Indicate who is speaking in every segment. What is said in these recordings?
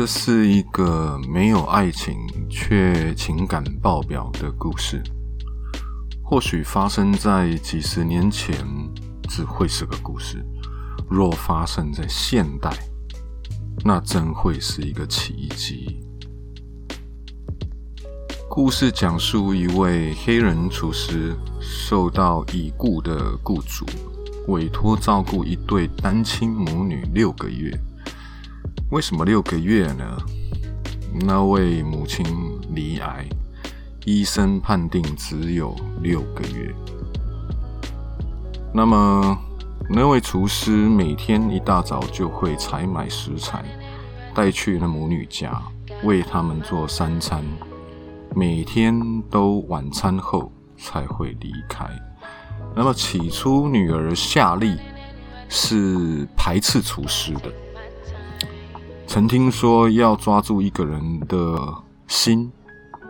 Speaker 1: 这是一个没有爱情却情感爆表的故事。或许发生在几十年前，只会是个故事；若发生在现代，那真会是一个奇迹。故事讲述一位黑人厨师受到已故的雇主委托照顾一对单亲母女六个月。为什么六个月呢？那位母亲罹癌，医生判定只有六个月。那么，那位厨师每天一大早就会采买食材，带去那母女家，为他们做三餐，每天都晚餐后才会离开。那么起初，女儿夏丽是排斥厨师的。曾听说要抓住一个人的心，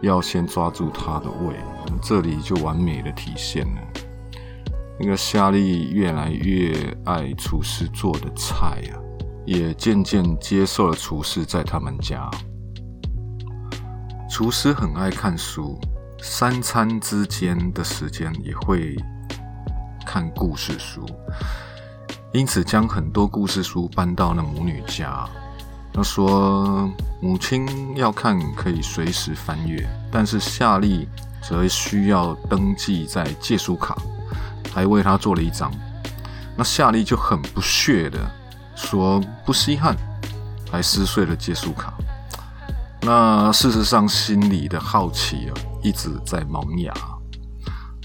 Speaker 1: 要先抓住他的胃，这里就完美的体现了。那个夏利越来越爱厨师做的菜啊，也渐渐接受了厨师在他们家。厨师很爱看书，三餐之间的时间也会看故事书，因此将很多故事书搬到了母女家。他说：“母亲要看可以随时翻阅，但是夏利则需要登记在借书卡，还为他做了一张。那夏利就很不屑的说：不稀罕，还撕碎了借书卡。那事实上心里的好奇啊一直在萌芽。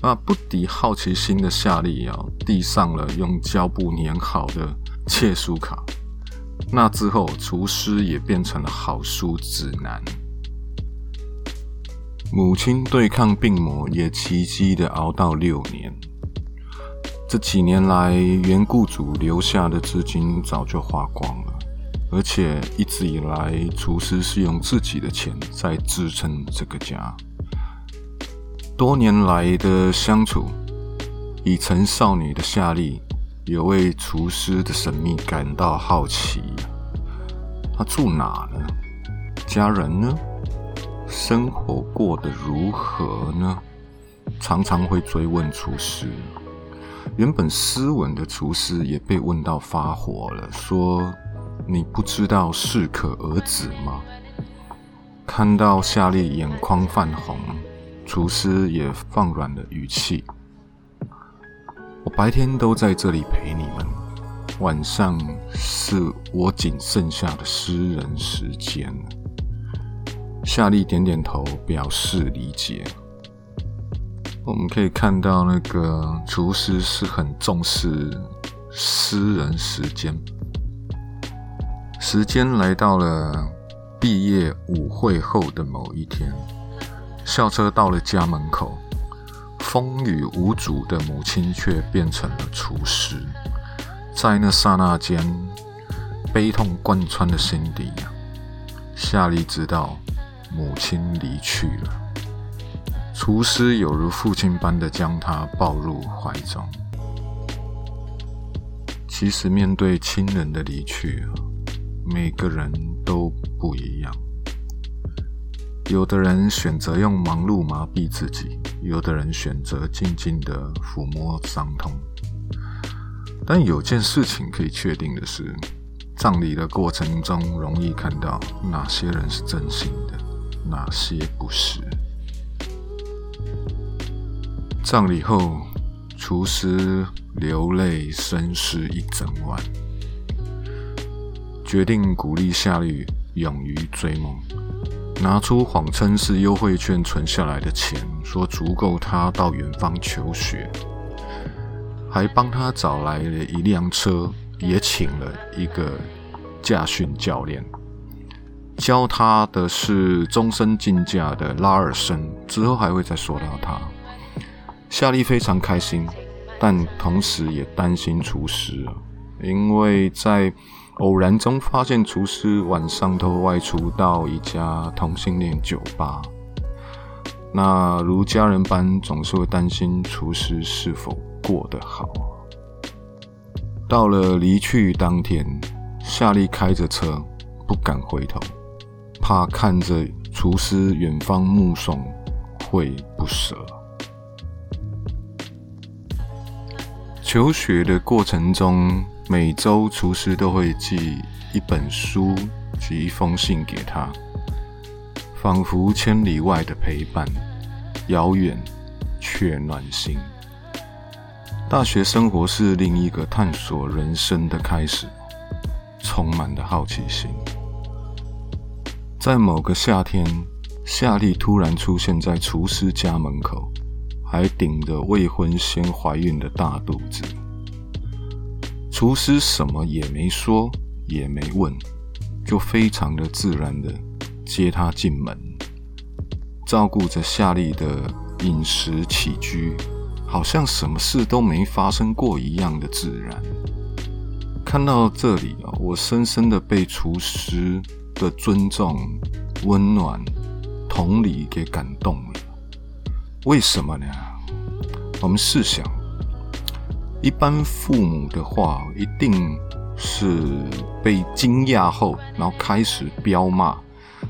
Speaker 1: 那不敌好奇心的夏利啊递上了用胶布粘好的借书卡。”那之后，厨师也变成了好书指南。母亲对抗病魔，也奇迹的熬到六年。这几年来，原雇主留下的资金早就花光了，而且一直以来，厨师是用自己的钱在支撑这个家。多年来的相处，已成少女的夏利。有为厨师的神秘感到好奇，他住哪呢？家人呢？生活过得如何呢？常常会追问厨师。原本斯文的厨师也被问到发火了，说：“你不知道适可而止吗？”看到夏利眼眶泛红，厨师也放软了语气。我白天都在这里陪你们，晚上是我仅剩下的私人时间。夏利点点头，表示理解。我们可以看到，那个厨师是很重视私人时间。时间来到了毕业舞会后的某一天，校车到了家门口。风雨无阻的母亲却变成了厨师，在那刹那间，悲痛贯穿了心底。夏利知道母亲离去了，厨师有如父亲般的将她抱入怀中。其实，面对亲人的离去，每个人都不一样。有的人选择用忙碌麻痹自己，有的人选择静静的抚摸伤痛。但有件事情可以确定的是，葬礼的过程中容易看到哪些人是真心的，哪些不是。葬礼后，厨师流泪深思一整晚，决定鼓励夏绿勇于追梦。拿出谎称是优惠券存下来的钱，说足够他到远方求学，还帮他找来了一辆车，也请了一个驾训教练，教他的是终身竞价的拉尔森。之后还会再说到他。夏利非常开心，但同时也担心厨师，因为在。偶然中发现厨师晚上都外出到一家同性恋酒吧，那如家人般总是会担心厨师是否过得好。到了离去当天，夏利开着车，不敢回头，怕看着厨师远方目送会不舍。求学的过程中，每周厨师都会寄一本书及一封信给他，仿佛千里外的陪伴，遥远却暖心。大学生活是另一个探索人生的开始，充满了好奇心。在某个夏天，夏丽突然出现在厨师家门口，还顶着未婚先怀孕的大肚子。厨师什么也没说，也没问，就非常的自然的接她进门，照顾着夏利的饮食起居。好像什么事都没发生过一样的自然。看到这里啊，我深深的被厨师的尊重、温暖、同理给感动了。为什么呢？我们试想，一般父母的话，一定是被惊讶后，然后开始飙骂，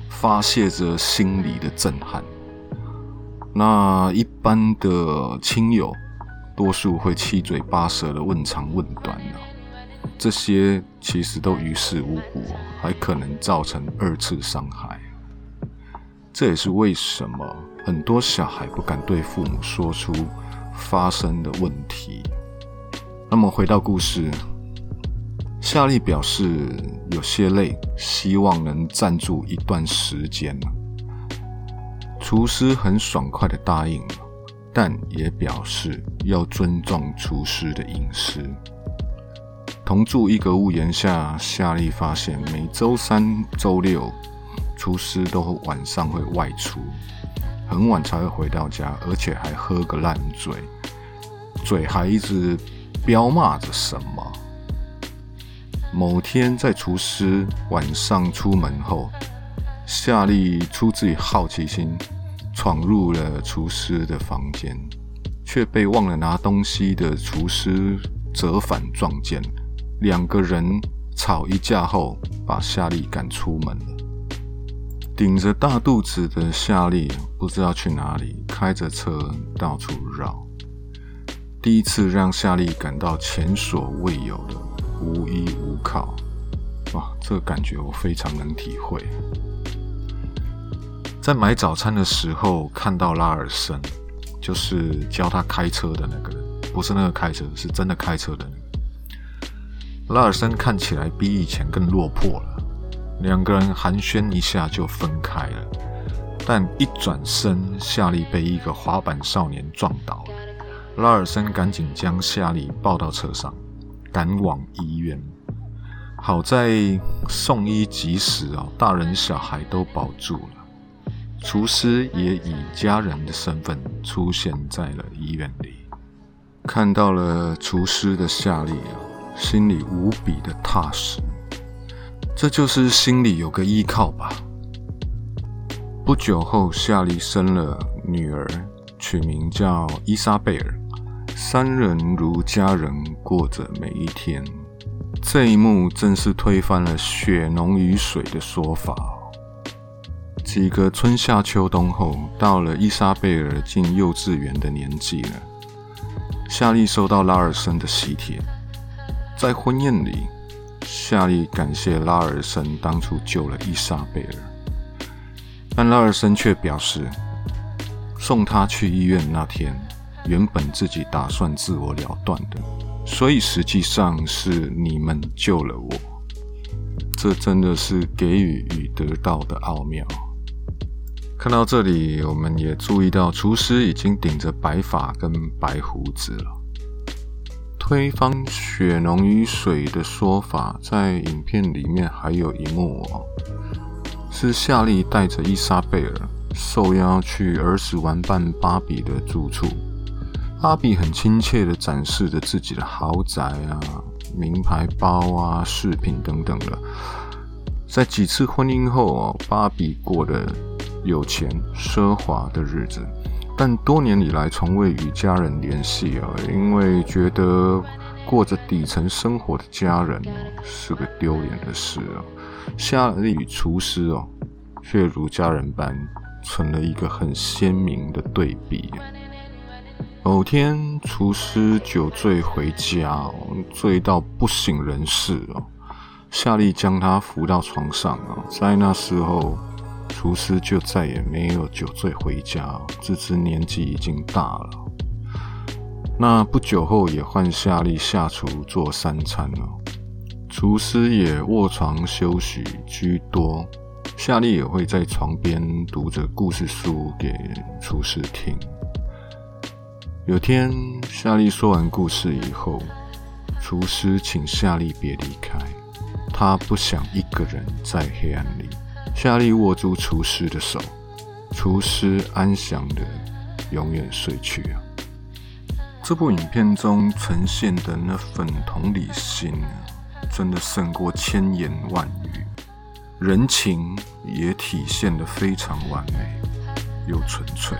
Speaker 1: 发泄着心里的震撼。那一般的亲友，多数会七嘴八舌的问长问短，这些其实都于事无补，还可能造成二次伤害。这也是为什么很多小孩不敢对父母说出发生的问题。那么回到故事，夏利表示有些累，希望能暂住一段时间厨师很爽快的答应，但也表示要尊重厨师的隐私。同住一个屋檐下，夏利发现每周三、周六，厨师都晚上会外出，很晚才会回到家，而且还喝个烂醉，嘴还一直彪骂着什么。某天在厨师晚上出门后，夏利出自于好奇心。闯入了厨师的房间，却被忘了拿东西的厨师折返撞见。两个人吵一架后，把夏利赶出门了。顶着大肚子的夏利不知道去哪里，开着车到处绕。第一次让夏利感到前所未有的无依无靠。哇，这个感觉我非常能体会。在买早餐的时候，看到拉尔森，就是教他开车的那个人，不是那个开车，是真的开车的人。拉尔森看起来比以前更落魄了。两个人寒暄一下就分开了，但一转身，夏利被一个滑板少年撞倒了。拉尔森赶紧将夏利抱到车上，赶往医院。好在送医及时啊，大人小孩都保住了。厨师也以家人的身份出现在了医院里，看到了厨师的夏利啊，心里无比的踏实。这就是心里有个依靠吧。不久后，夏利生了女儿，取名叫伊莎贝尔，三人如家人过着每一天。这一幕正是推翻了“血浓于水”的说法。几个春夏秋冬后，到了伊莎贝尔进幼稚园的年纪了。夏利收到拉尔森的喜帖，在婚宴里，夏利感谢拉尔森当初救了伊莎贝尔，但拉尔森却表示，送他去医院那天，原本自己打算自我了断的，所以实际上是你们救了我。这真的是给予与得到的奥妙。看到这里，我们也注意到厨师已经顶着白发跟白胡子了。推翻“血浓于水”的说法，在影片里面还有一幕哦，是夏利带着伊莎贝尔受邀去儿时玩伴芭比的住处，芭比很亲切的展示着自己的豪宅啊、名牌包啊、饰品等等的。在几次婚姻后啊，芭比过的。有钱奢华的日子，但多年以来从未与家人联系啊，因为觉得过着底层生活的家人是个丢脸的事啊。夏利厨师哦，却如家人般，成了一个很鲜明的对比。某天，厨师酒醉回家，醉到不省人事哦。夏利将他扶到床上啊，在那时候，厨师就再也没有酒醉回家，自知年纪已经大了。那不久后，也换夏利下厨做三餐了，厨师也卧床休息居多，夏利也会在床边读着故事书给厨师听。有天，夏利说完故事以后，厨师请夏利别离开。他不想一个人在黑暗里。夏利握住厨师的手，厨师安详的永远睡去啊。这部影片中呈现的那份同理心，真的胜过千言万语，人情也体现的非常完美又纯粹。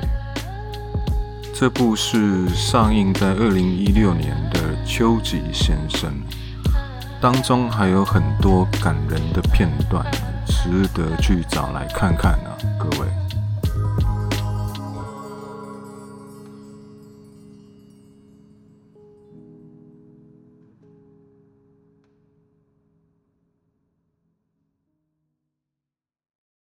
Speaker 1: 这部是上映在二零一六年的《秋吉先生》。当中还有很多感人的片段，值得去找来看看呢，各位。